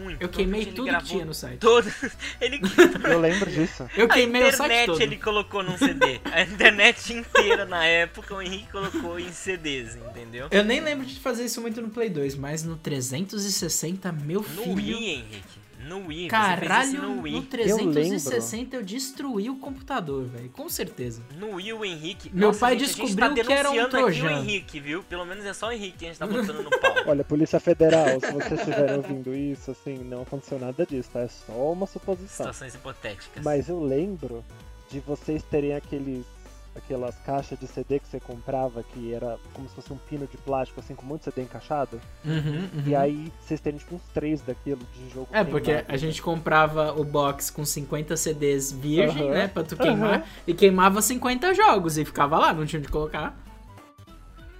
muito. Eu queimei tudo que tinha no site. Todo... (laughs) Ele... (laughs) Eu lembro disso. Eu A queimei o site internet todo. ele colocou num CD. A internet inteira na época o Henrique colocou em CDs, entendeu? Eu nem lembro de fazer isso muito no Play 2, mas no 360, meu No filho. Wii, Henrique. No Wii. você fez Caralho, isso no no Wii. 360 eu, destruí o computador, velho. Com certeza. No Wii, o Henrique. Meu Nossa, pai gente, a gente descobriu tá que era um denunciando aqui o trojan. Henrique, viu? Pelo menos é só o Henrique que a gente tá botando no pau. (laughs) Olha, Polícia Federal, se vocês estiverem ouvindo isso, assim, não aconteceu nada disso, tá? É só uma suposição. Situações hipotéticas. Mas eu lembro de vocês terem aqueles aquelas caixas de CD que você comprava que era como se fosse um pino de plástico assim com um monte de CD encaixado Uhum, uhum. e aí vocês terem tipo uns três daquilo de jogo É, porque queimado. a gente comprava o box com 50 CDs virgem, Aham, né? Pra tu queimar. E queimava 50 jogos e ficava lá, não tinha onde colocar.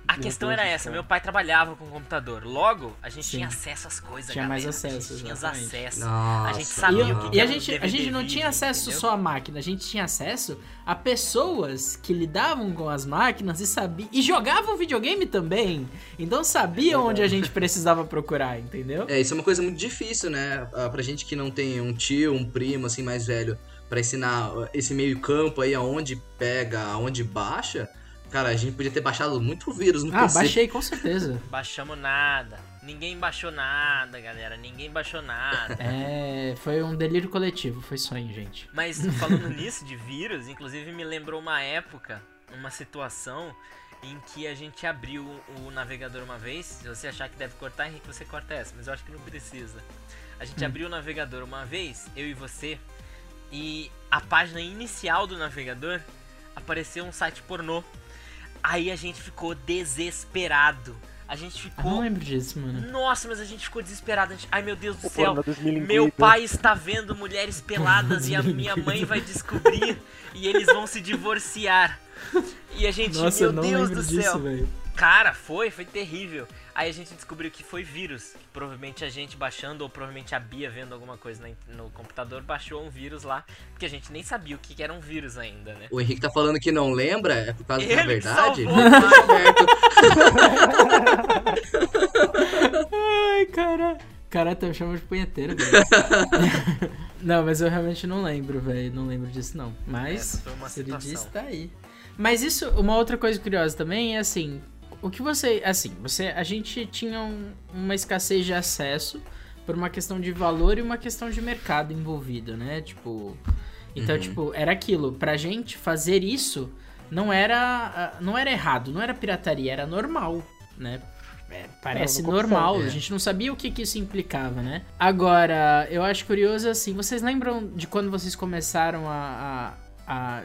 A questão era essa, meu pai trabalhava com computador. Logo, a gente Sim. tinha acesso às coisas, Tinha mais galera. acesso, A gente tinha os exatamente. acessos. A gente sabia E, o que e que a era um gente, a gente não tinha acesso entendeu? só à máquina, a gente tinha acesso a pessoas que lidavam com as máquinas e sabiam. E jogavam videogame também. Então sabiam onde a gente precisava procurar, entendeu? É, isso é uma coisa muito difícil, né? Ah, Pra gente que não tem um tio, um primo, assim, mais velho, pra ensinar ah, esse meio campo aí, aonde pega, aonde baixa. Cara, a gente podia ter baixado muito vírus no Ah, PC. baixei com certeza. Baixamos nada. Ninguém baixou nada, galera. Ninguém baixou nada. (laughs) É, foi um delírio coletivo, foi sonho, gente. Mas falando (laughs) nisso de vírus, inclusive me lembrou uma época, uma situação em que a gente abriu o navegador uma vez. Se você achar que deve cortar, Henrique, você corta essa, mas eu acho que não precisa. A gente hum. abriu o navegador uma vez, eu e você, e a página inicial do navegador apareceu um site pornô. Aí a gente ficou desesperado. A gente ficou. Eu não lembro disso, mano. Nossa, mas a gente ficou desesperado. Gente... Ai, meu Deus do céu. Meu pai está vendo mulheres peladas e a minha mãe vai descobrir e eles vão se divorciar. E a gente, Nossa, meu Deus do disso, céu. Véio. Cara, foi, foi terrível. Aí a gente descobriu que foi vírus. Provavelmente a gente baixando, ou provavelmente a Bia vendo alguma coisa no computador, baixou um vírus lá. Porque a gente nem sabia o que era um vírus ainda, né? O Henrique tá falando que não lembra, é por causa Ele da verdade? (laughs) Ai, cara. Cara, tá me chamando de punheteiro, velho. (laughs) não, mas eu realmente não lembro, velho. Não lembro disso, não. Mas, se ele disse, tá aí. Mas isso, uma outra coisa curiosa também é assim, o que você. Assim, você. A gente tinha um, uma escassez de acesso por uma questão de valor e uma questão de mercado envolvido, né? Tipo. Então, uhum. tipo, era aquilo. Pra gente fazer isso não era. Não era errado, não era pirataria, era normal, né? É, parece não, não normal, é. a gente não sabia o que, que isso implicava, né? Agora, eu acho curioso assim, vocês lembram de quando vocês começaram a, a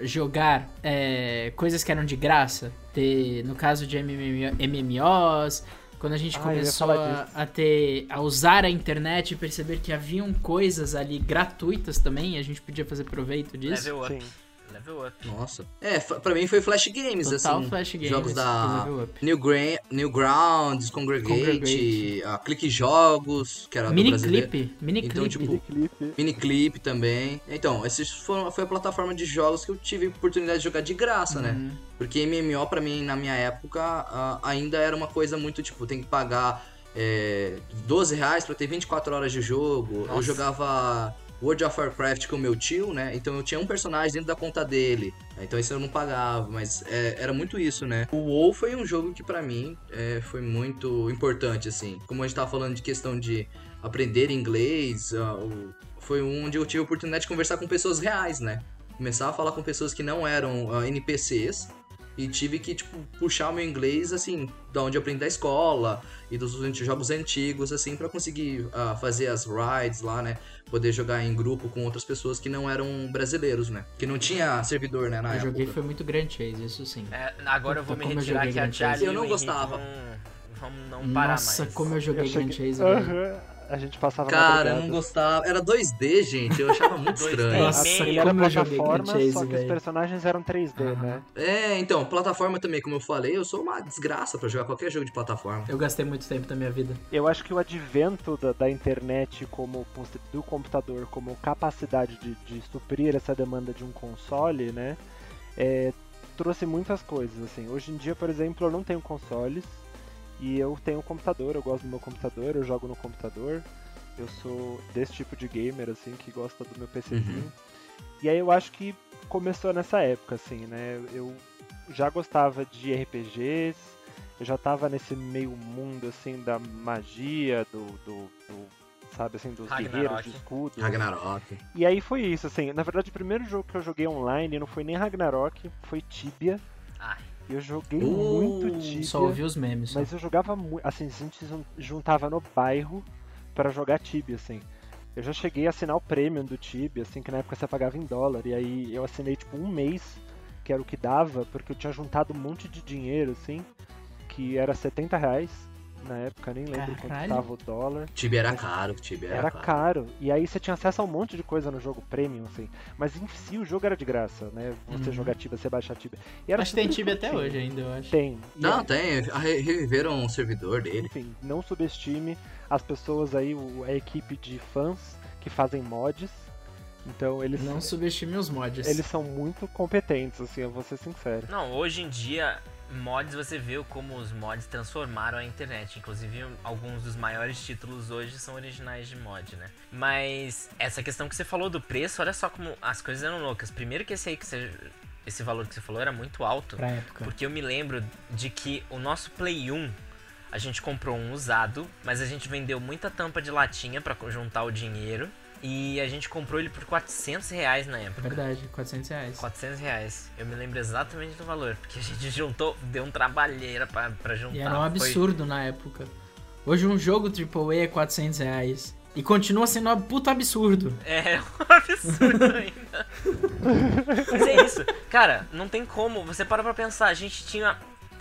jogar é, coisas que eram de graça. Ter, no caso de MMOs, quando a gente ah, começou a, a, ter a usar a internet e perceber que haviam coisas ali gratuitas também, a gente podia fazer proveito disso. Level up. Sim. Level Up. Nossa. É, pra mim foi Flash Games, Total assim. Flash Games. Jogos da New Gra Newgrounds, Congregate, Congregate. Uh, Clique Jogos, que era Mini do Clip. Mini então, Clip. Tipo, Mini Clip. Mini Clip também. Então, esses foram, foi a plataforma de jogos que eu tive oportunidade de jogar de graça, né? uhum. né? Porque MMO, pra mim, na minha época, ainda era uma coisa muito, tipo, tem que pagar é, 12 reais pra ter 24 horas de jogo. Nossa. Eu jogava World of Warcraft com meu tio, né? Então eu tinha um personagem dentro da conta dele. Então isso eu não pagava, mas é, era muito isso, né? O WoW foi um jogo que para mim é, foi muito importante, assim. Como a gente tava falando de questão de aprender inglês, uh, foi onde eu tive a oportunidade de conversar com pessoas reais, né? Começar a falar com pessoas que não eram uh, NPCs e tive que, tipo, puxar o meu inglês, assim, da onde eu aprendi da escola e dos jogos antigos, assim, para conseguir uh, fazer as rides lá, né? Poder jogar em grupo com outras pessoas que não eram brasileiros, né? Que não tinha servidor, né, na eu época. Eu joguei foi muito Grand Chase, isso sim. É, agora eu vou me retirar que a Charlie Eu não gostava. Vamos não parar Nossa, mais. como eu joguei eu Grand Chase, uhum a gente passava Cara, eu não gostava. Era 2D, gente. Eu achava muito (laughs) estranho. Nossa, ele era plataforma, Chase, só que véio. os personagens eram 3D, uhum. né? É, então, plataforma também, como eu falei, eu sou uma desgraça para jogar qualquer jogo de plataforma. Eu gastei muito tempo da minha vida. Eu acho que o advento da, da internet como do computador como capacidade de, de suprir essa demanda de um console, né? É, trouxe muitas coisas, assim. Hoje em dia, por exemplo, eu não tenho consoles, e eu tenho um computador, eu gosto do meu computador, eu jogo no computador. Eu sou desse tipo de gamer, assim, que gosta do meu PCzinho. Uhum. E aí eu acho que começou nessa época, assim, né? Eu já gostava de RPGs, eu já tava nesse meio mundo, assim, da magia, do, do, do sabe, assim, dos Ragnarok. guerreiros de escudo. Ragnarok. E aí foi isso, assim, na verdade o primeiro jogo que eu joguei online não foi nem Ragnarok, foi Tibia. Ai. Eu joguei uh, muito Tibia. Só ouvi os memes. Mas eu jogava muito. Assim, a gente juntava no bairro para jogar Tibia, assim. Eu já cheguei a assinar o premium do Tibia, assim, que na época você pagava em dólar. E aí eu assinei tipo um mês, que era o que dava, porque eu tinha juntado um monte de dinheiro, assim, que era 70 reais na época, nem lembro Caralho. quanto tava o dólar. Tibia era caro, Tibia era, era caro. caro. E aí você tinha acesso a um monte de coisa no jogo premium, assim. Mas em si o jogo era de graça, né? Você uhum. jogar Tibia, você baixar Tibia. E era acho que tem Tibia até hoje ainda, eu acho. Tem. E não, é... tem. Reviveram um servidor dele. Enfim, não subestime as pessoas aí, a equipe de fãs que fazem mods. Então eles. Não subestime os mods. Eles são muito competentes, assim, eu vou ser sincero. Não, hoje em dia mods você vê como os mods transformaram a internet. Inclusive, alguns dos maiores títulos hoje são originais de mod, né? Mas essa questão que você falou do preço, olha só como as coisas eram loucas. Primeiro que esse aí que você, esse valor que você falou era muito alto. Pra época. Porque eu me lembro de que o nosso Play 1 a gente comprou um usado, mas a gente vendeu muita tampa de latinha para juntar o dinheiro. E a gente comprou ele por 400 reais na época. Verdade, 400 reais. 400 reais. Eu me lembro exatamente do valor, porque a gente (laughs) juntou, deu um trabalheira pra, pra juntar. E era um Foi- absurdo na época. Hoje um jogo AAA é 400 reais. E continua sendo um puta absurdo. É (laughs) um absurdo (laughs) ainda. Mas é isso. Cara, não tem como. Você para pra pensar. A gente tinha.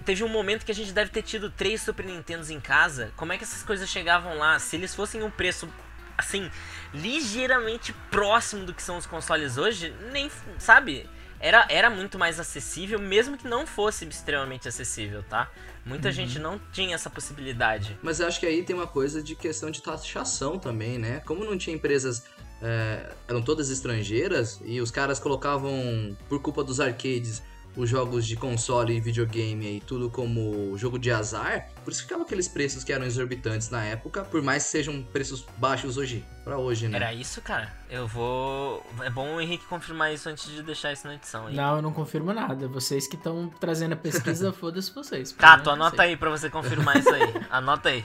Teve um momento que a gente deve ter tido três Super Nintendos em casa. Como é que essas coisas chegavam lá? Se eles fossem um preço, assim, ligeiramente próximo do que são os consoles hoje, nem. Sabe? Era, era muito mais acessível, mesmo que não fosse extremamente acessível, tá? Muita gente não tinha essa possibilidade. Mas eu acho que aí tem uma coisa de questão de taxação também, né? Como não tinha empresas. é, eram todas estrangeiras e os caras colocavam, por culpa dos arcades, os jogos de console e videogame e tudo como jogo de azar, por isso ficavam aqueles preços que eram exorbitantes na época, por mais que sejam preços baixos hoje, pra hoje, né? Era isso, cara? Eu vou. É bom o Henrique confirmar isso antes de deixar isso na edição aí. Não, eu não confirmo nada. Vocês que estão trazendo a pesquisa, (laughs) foda-se vocês. Cato, anota aí pra você confirmar isso aí. (laughs) Anota aí.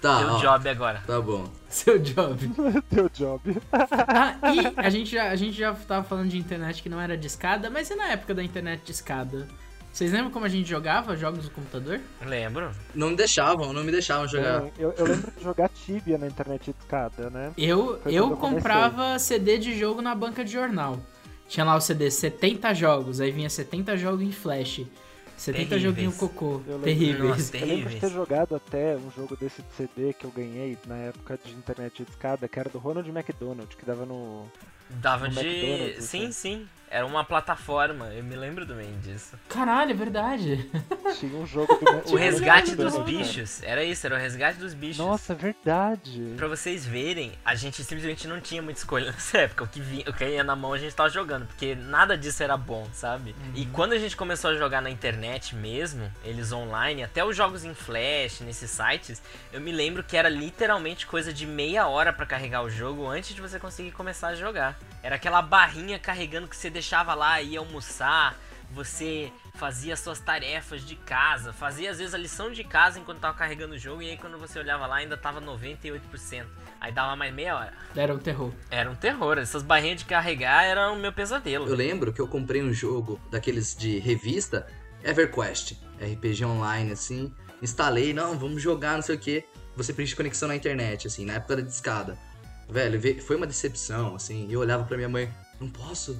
Tá, Teu ó, job agora. tá bom. (laughs) Seu job. (laughs) Teu job. Ah, e a gente, já, a gente já tava falando de internet que não era de escada, mas e na época da internet de escada? Vocês lembram como a gente jogava jogos no computador? Lembro. Não me deixavam, não me deixavam jogar. É, eu, eu lembro de jogar Tibia na internet de escada, né? Eu, Foi eu comprava CD de jogo na banca de jornal. Tinha lá o CD 70 jogos, aí vinha 70 jogos em flash. 70 Terríveis. joguinho cocô. Eu Terríveis. Nossa, Eu lembro de ter jogado até um jogo desse de CD que eu ganhei na época de internet de escada, que era do Ronald McDonald, que dava no. Dava No de. McDonald's, Sim, né? sim. Era uma plataforma. Eu me lembro também disso. Caralho, é verdade. (laughs) Tinha um jogo do. O resgate dos cara. bichos. Era isso, era o resgate dos bichos. Nossa, é verdade. Pra vocês verem, a gente simplesmente não tinha muita escolha (laughs) nessa época. O que, vinha, o que ia na mão a gente tava jogando, porque nada disso era bom, sabe? E quando a gente começou a jogar na internet mesmo, eles online, até os jogos em flash, nesses sites, eu me lembro que era literalmente coisa de meia hora pra carregar o jogo antes de você conseguir começar a jogar. Era aquela barrinha carregando que você deixava lá e ia almoçar. Você fazia suas tarefas de casa, fazia às vezes a lição de casa enquanto tava carregando o jogo, e aí quando você olhava lá ainda tava 98%. Aí dava mais meia hora. Era um terror. Era um terror, essas barrinhas de carregar eram o meu pesadelo. Eu lembro que eu comprei um jogo daqueles de revista, EverQuest, RPG online, assim. Instalei, não, vamos jogar, não sei o que. Você preenche conexão na internet, assim, na época da discada. Velho, ve- foi uma decepção, assim. Eu olhava pra minha mãe, não posso,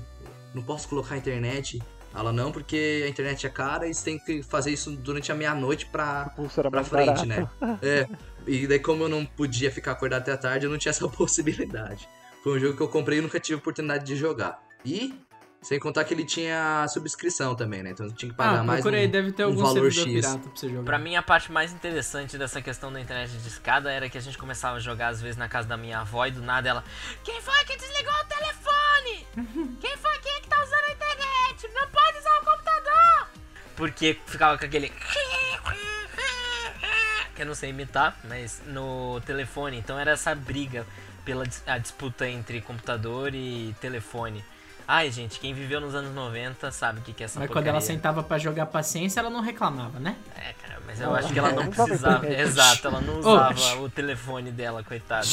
não posso colocar a internet. Ela, não, porque a internet é cara e você tem que fazer isso durante a meia-noite pra, pra frente, barato. né? (laughs) É. E daí, como eu não podia ficar acordado até a tarde, eu não tinha essa (laughs) possibilidade. Foi um jogo que eu comprei e nunca tive oportunidade de jogar. E, sem contar que ele tinha subscrição também, né? Então tinha que pagar Ah, mais procura aí, um, deve ter um algum valor servidor X. pirata pra você jogar. Pra mim, a parte mais interessante dessa questão da internet de escada era que a gente começava a jogar às vezes na casa da minha avó e do nada ela. Quem foi que desligou o telefone? (laughs) Quem foi quem é que tá usando a internet? Não pode usar o computador! Porque ficava com aquele. (laughs) Que eu não sei imitar, mas no telefone. Então era essa briga pela a disputa entre computador e telefone. Ai, gente, quem viveu nos anos 90 sabe o que, que é essa Mas quando porcaria. ela sentava pra jogar paciência, ela não reclamava, né? É, cara, mas eu Ah, acho que ela não precisava. Exato, ela não usava shh. o telefone dela, coitada.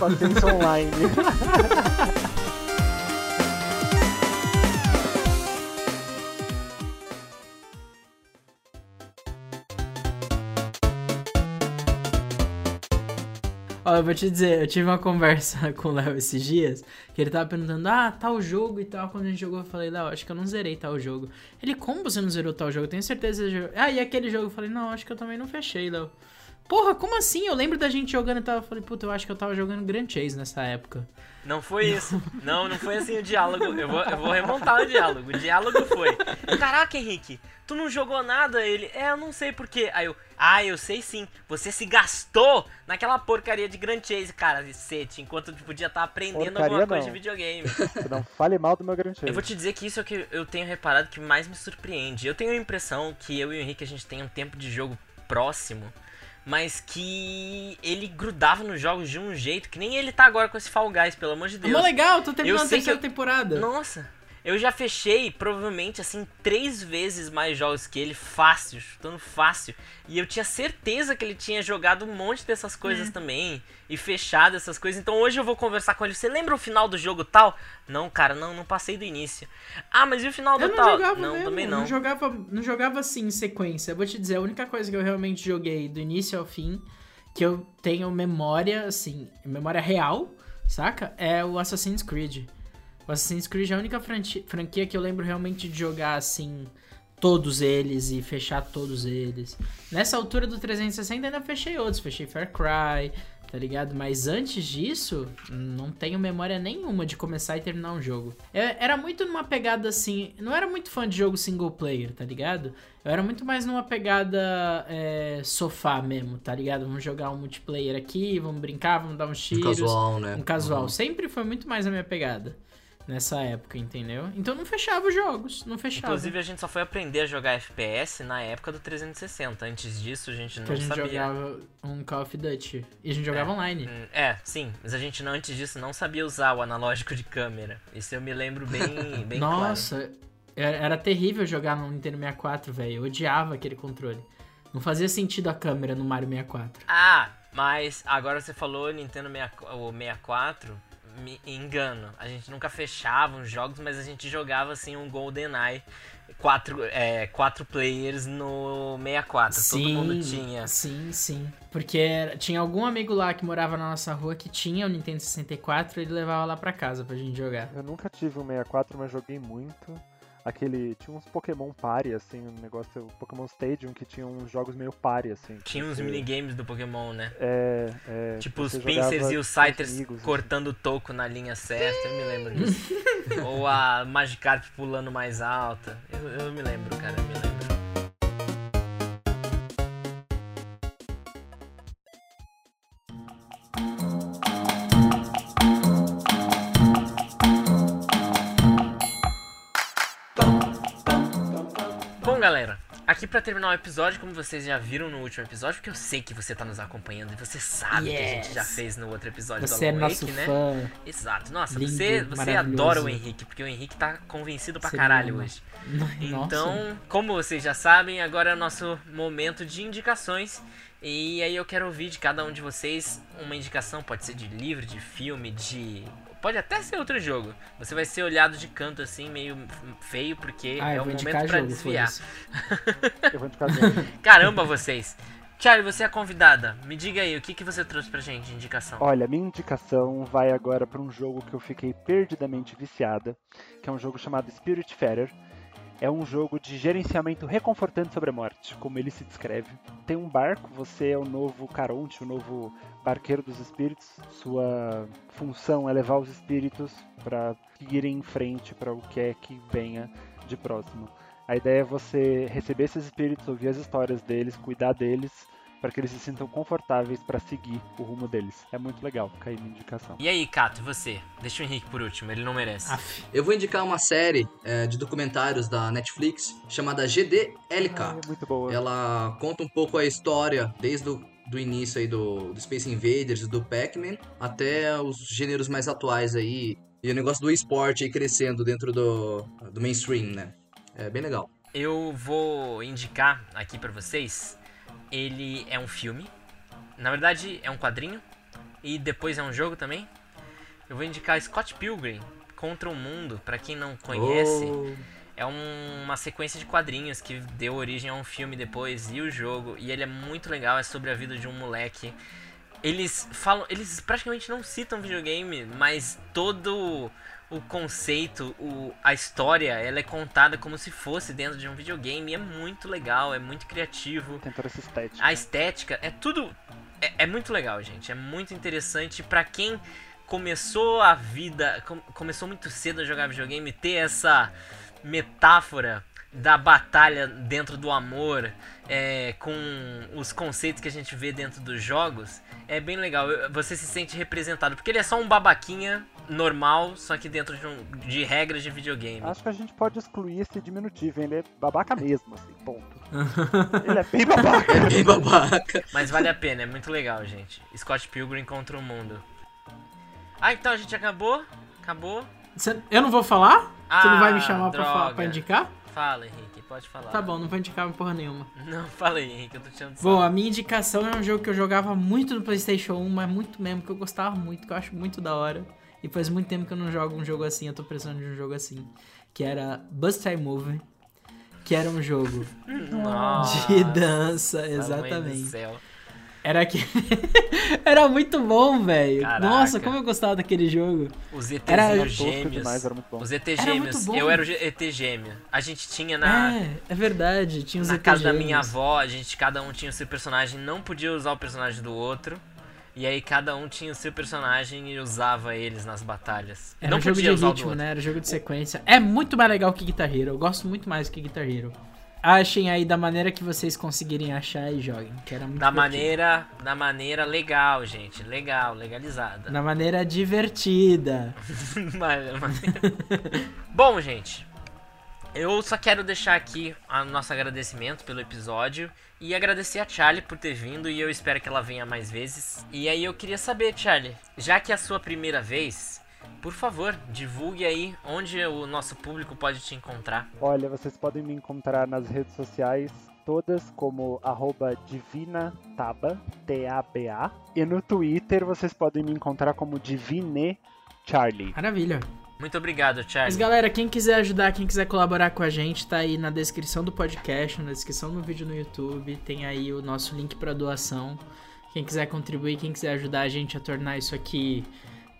Paciência online. (laughs) Ó, eu vou te dizer, eu tive uma conversa (laughs) com o Léo esses dias, que ele tava perguntando, ah, tal jogo e tal. Quando a gente jogou, eu falei, Léo, acho que eu não zerei tal jogo. Ele, como você não zerou tal jogo? Eu tenho certeza que jogou. Ah, e aquele jogo? Eu falei, não, acho que eu também não fechei, Léo. Porra, como assim? Eu lembro da gente jogando e. Eu falei, puta, eu acho que eu tava jogando Grand Chase nessa época. Não foi isso. Não, não foi assim o diálogo. Eu vou, eu vou remontar o diálogo. O diálogo foi: Caraca, Henrique, tu não jogou nada? Ele, é, eu não sei porquê. Aí eu, ah, eu sei sim. Você se gastou naquela porcaria de Grand Chase, cara, de sete, enquanto tu podia estar aprendendo Porcaria alguma coisa não. de videogame. (laughs) Não fale mal do meu grande Eu vou te dizer que isso é o que eu tenho reparado que mais me surpreende. Eu tenho a impressão que eu e o Henrique a gente tem um tempo de jogo próximo, mas que ele grudava nos jogos de um jeito que nem ele tá agora com esse Fall Guys, pelo amor de Deus. mó legal, tô terminando a terceira eu- temporada. Nossa, Eu já fechei, provavelmente, assim, três vezes mais jogos que ele, fácil, chutando fácil. E eu tinha certeza que ele tinha jogado um monte dessas coisas É. também. E fechado essas coisas. Então hoje eu vou conversar com ele. Você lembra o final do jogo tal? Não, cara, não, não passei do início. Ah, mas e o final do Eu não tal? jogava não, mesmo, também não. jogava, não jogava assim em sequência. Eu vou te dizer, a única coisa que eu realmente joguei do início ao fim, que eu tenho memória, assim, memória real, saca? É o Assassin's Creed. O Assassin's Creed é a única franqui- franquia que eu lembro realmente de jogar, assim, todos eles e fechar todos eles. Nessa altura do 360 ainda fechei outros, fechei Far Cry, tá ligado? Mas antes disso, não tenho memória nenhuma de começar e terminar um jogo. Eu era muito numa pegada assim, não era muito fã de jogo single player, tá ligado? Eu era muito mais numa pegada é, sofá mesmo, tá ligado? Vamos jogar um multiplayer aqui, vamos brincar, vamos dar uns Um tiros. casual, né? Um casual. Uhum. Sempre foi muito mais a minha pegada. Nessa época, entendeu? Então não fechava os jogos, não fechava. Inclusive, a gente só foi aprender a jogar FPS na época do 360. Antes disso, a gente não a gente sabia. jogava um Call of Duty. E a gente jogava online. Hum, É, sim, mas a gente não, antes disso não sabia usar o analógico de câmera. Isso eu me lembro bem, (laughs) bem claro. Nossa, era, era terrível jogar no Nintendo 64, velho. Eu odiava aquele controle. Não fazia sentido a câmera no Mario 64. Ah, mas agora você falou Nintendo 64, o 64, me engano. A gente nunca fechava os jogos, mas a gente jogava assim um GoldenEye. Quatro, é, quatro players no 64. Todo mundo tinha. Sim, sim. Porque era- tinha algum amigo lá que morava na nossa rua que tinha o Nintendo 64 e ele levava lá pra casa pra gente jogar. Eu nunca tive um 64, mas joguei muito. Aquele. Tinha uns Pokémon Party, assim, um negócio. O Pokémon Stadium que tinha uns jogos meio party, assim. Tinha uns Você- minigames do Pokémon, né? É, é, Tipo os Pincers e os Scythers amigos, assim. cortando o toco na linha certa, eu me lembro disso. (laughs) Ou a Magikarp pulando mais alta. Eu, eu me lembro, cara, aqui pra terminar o episódio, como vocês já viram no último episódio, porque eu sei que você tá nos acompanhando e você sabe que a gente já Yes. fez no outro episódio Você é do Alan nosso Wake, né? fã. Exato. Nossa, Lindo, você, você adora o Henrique, porque o Henrique tá convencido pra caralho hoje. (laughs) Nossa. Então, como vocês já sabem, agora é o nosso momento de indicações. E aí eu quero ouvir de cada um de vocês uma indicação, pode ser de livro, de filme, de. Pode até ser outro jogo. Você vai ser olhado de canto assim, meio feio, porque Ah, é o momento jogo, desviar. (laughs) Eu vou indicar jogo. Caramba, vocês! Charlie, você é a convidada. Me diga aí, o que, que você trouxe pra gente de indicação? Olha, minha indicação vai agora para um jogo que eu fiquei perdidamente viciada, que é um jogo chamado Spiritfarer. É um jogo de gerenciamento reconfortante sobre a morte, como ele se descreve. Tem um barco, você é o novo Caronte, o novo barqueiro dos espíritos. Sua função é levar os espíritos para irem em frente para o que é que venha de próximo. A ideia é você receber esses espíritos, ouvir as histórias deles, cuidar deles, para que eles se sintam confortáveis para seguir o rumo deles. É muito legal, fica aí minha indicação. E aí, Cato, você? Deixa o Henrique por último, ele não merece. Aff, Eu vou indicar uma série é, de documentários da Netflix chamada GDLK. Ah, é muito boa. Ela conta um pouco a história desde o do início aí do, do Space Invaders e do Pac-Man até os gêneros mais atuais aí e o negócio do esporte aí crescendo dentro do, do mainstream, né? É bem legal. Eu vou indicar aqui pra vocês. Ele é um filme. Na verdade, é um quadrinho. E depois é um jogo também. Eu vou indicar Scott Pilgrim contra o Mundo. Pra quem não conhece, Oh, é um- uma sequência de quadrinhos que deu origem a um filme depois e o jogo. E ele é muito legal. É sobre a vida de um moleque. Eles falam, eles praticamente não citam videogame, mas todo o conceito, o, a história, ela é contada como se fosse dentro de um videogame. É muito legal, é muito criativo. Tem toda essa estética. A estética é tudo. É, é muito legal, gente. É muito interessante pra quem começou a vida. com- começou muito cedo a jogar videogame, ter essa metáfora da batalha dentro do amor, é, com os conceitos que a gente vê dentro dos jogos, é bem legal. Você se sente representado, porque ele é só um babaquinha normal, só que dentro de, um- de regras de videogame. Acho que a gente pode excluir esse diminutivo, hein? ele é babaca (laughs) mesmo, assim, ponto. (laughs) ele é bem babaca. é (laughs) bem babaca. Mas vale a pena, é muito legal, gente. Scott Pilgrim contra o mundo. Ah, então a gente acabou? Acabou? cê- eu não vou falar? tu não vai me Ah, chamar pra, falar, pra indicar? Fala, Henrique, pode falar. Tá bom, não vou indicar porra nenhuma. Não, fala aí, Henrique, eu tô te chamando Bom, a minha indicação é um jogo que eu jogava muito no PlayStation 1, mas muito mesmo, que eu gostava muito, que eu acho muito da hora. E faz muito tempo que eu não jogo um jogo assim, eu tô precisando de um jogo assim. Que era Bust Time Movie. Que era um jogo Nossa, de dança, exatamente. céu. Era que. (laughs) era muito bom, velho. Nossa, como eu gostava daquele jogo. Os ETzinhos Era- Era gêmeos. demais, era muito bom. Os ET Era gêmeos. bom. Eu era o ET gêmeo. A gente tinha na, É, é verdade. Tinha os na ET casa da gêmeos. minha avó, a gente, cada um tinha o seu personagem, não podia usar o personagem do outro. E aí cada um tinha o seu personagem e usava eles nas batalhas. Era não um jogo de do ritmo, né? Era um jogo de sequência. É muito mais legal que Guitar Hero. Eu gosto muito mais que Guitar Hero. Achem aí da maneira que vocês conseguirem achar e joguem. Que era muito Da divertido. maneira, da maneira legal, gente. Legal, legalizada. Da maneira divertida. (laughs) Bom, gente, eu só quero deixar aqui o nosso agradecimento pelo episódio e agradecer a Charlie por ter vindo e eu espero que ela venha mais vezes. E aí eu queria saber, Charlie, já que é a sua primeira vez, por favor, divulgue aí onde o nosso público pode te encontrar. Olha, vocês podem me encontrar nas redes sociais, todas como arroba divinataba, T-A-B-A. E no Twitter vocês podem me encontrar como Divine Charlie. Maravilha. Muito obrigado, Charlie. Mas galera, quem quiser ajudar, quem quiser colaborar com a gente, tá aí na descrição do podcast, na descrição do vídeo no YouTube, tem aí o nosso link pra doação. Quem quiser contribuir, quem quiser ajudar a gente a tornar isso aqui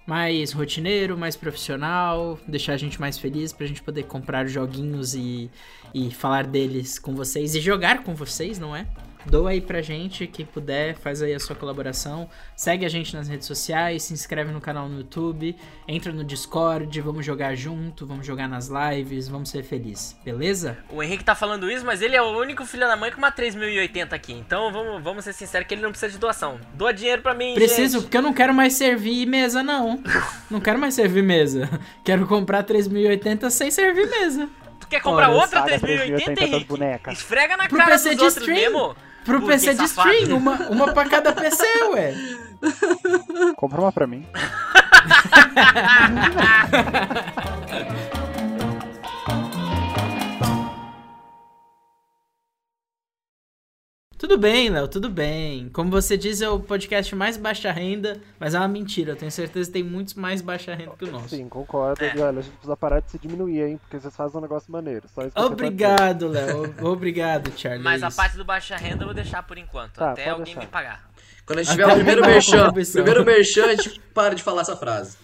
mais rotineiro, mais profissional, deixar a gente mais feliz pra gente poder comprar joguinhos e, e falar deles com vocês e jogar com vocês, não é? Doa aí pra gente, quem puder, faz aí a sua colaboração. Segue a gente nas redes sociais, se inscreve no canal no YouTube, entra no Discord, vamos jogar junto, vamos jogar nas lives, vamos ser felizes, beleza? O Henrique tá falando isso, mas ele é o único filho da mãe com uma 3080 aqui. Então vamos, vamos ser sinceros que ele não precisa de doação. Doa dinheiro pra mim, Preciso, gente. porque eu não quero mais servir mesa, não. (laughs) Não quero mais servir mesa. Quero comprar 3080 sem servir mesa. Tu quer comprar Ora, outra Paga 3080, 3080 das Henrique? Esfrega na Pro cara PC dos de outros stream. mesmo. Pro Burguês PC de safado. stream, uma, uma pra cada PC, (laughs) ué. Compra uma pra mim. (laughs) Tudo bem, Léo, tudo bem. Como você diz, é o podcast mais baixa renda, mas é uma mentira. Eu tenho certeza que tem muitos mais baixa renda que o nosso. Sim, concordo. É. E olha, a gente precisa parar de se diminuir, hein? Porque vocês fazem um negócio maneiro. Obrigado, Léo. (laughs) Obrigado, Charlie. Mas a parte do baixa renda eu vou deixar por enquanto, Tá, até alguém deixar. me pagar. Quando a gente tiver Até o primeiro merchan, primeiro merchan, a gente para de falar essa frase.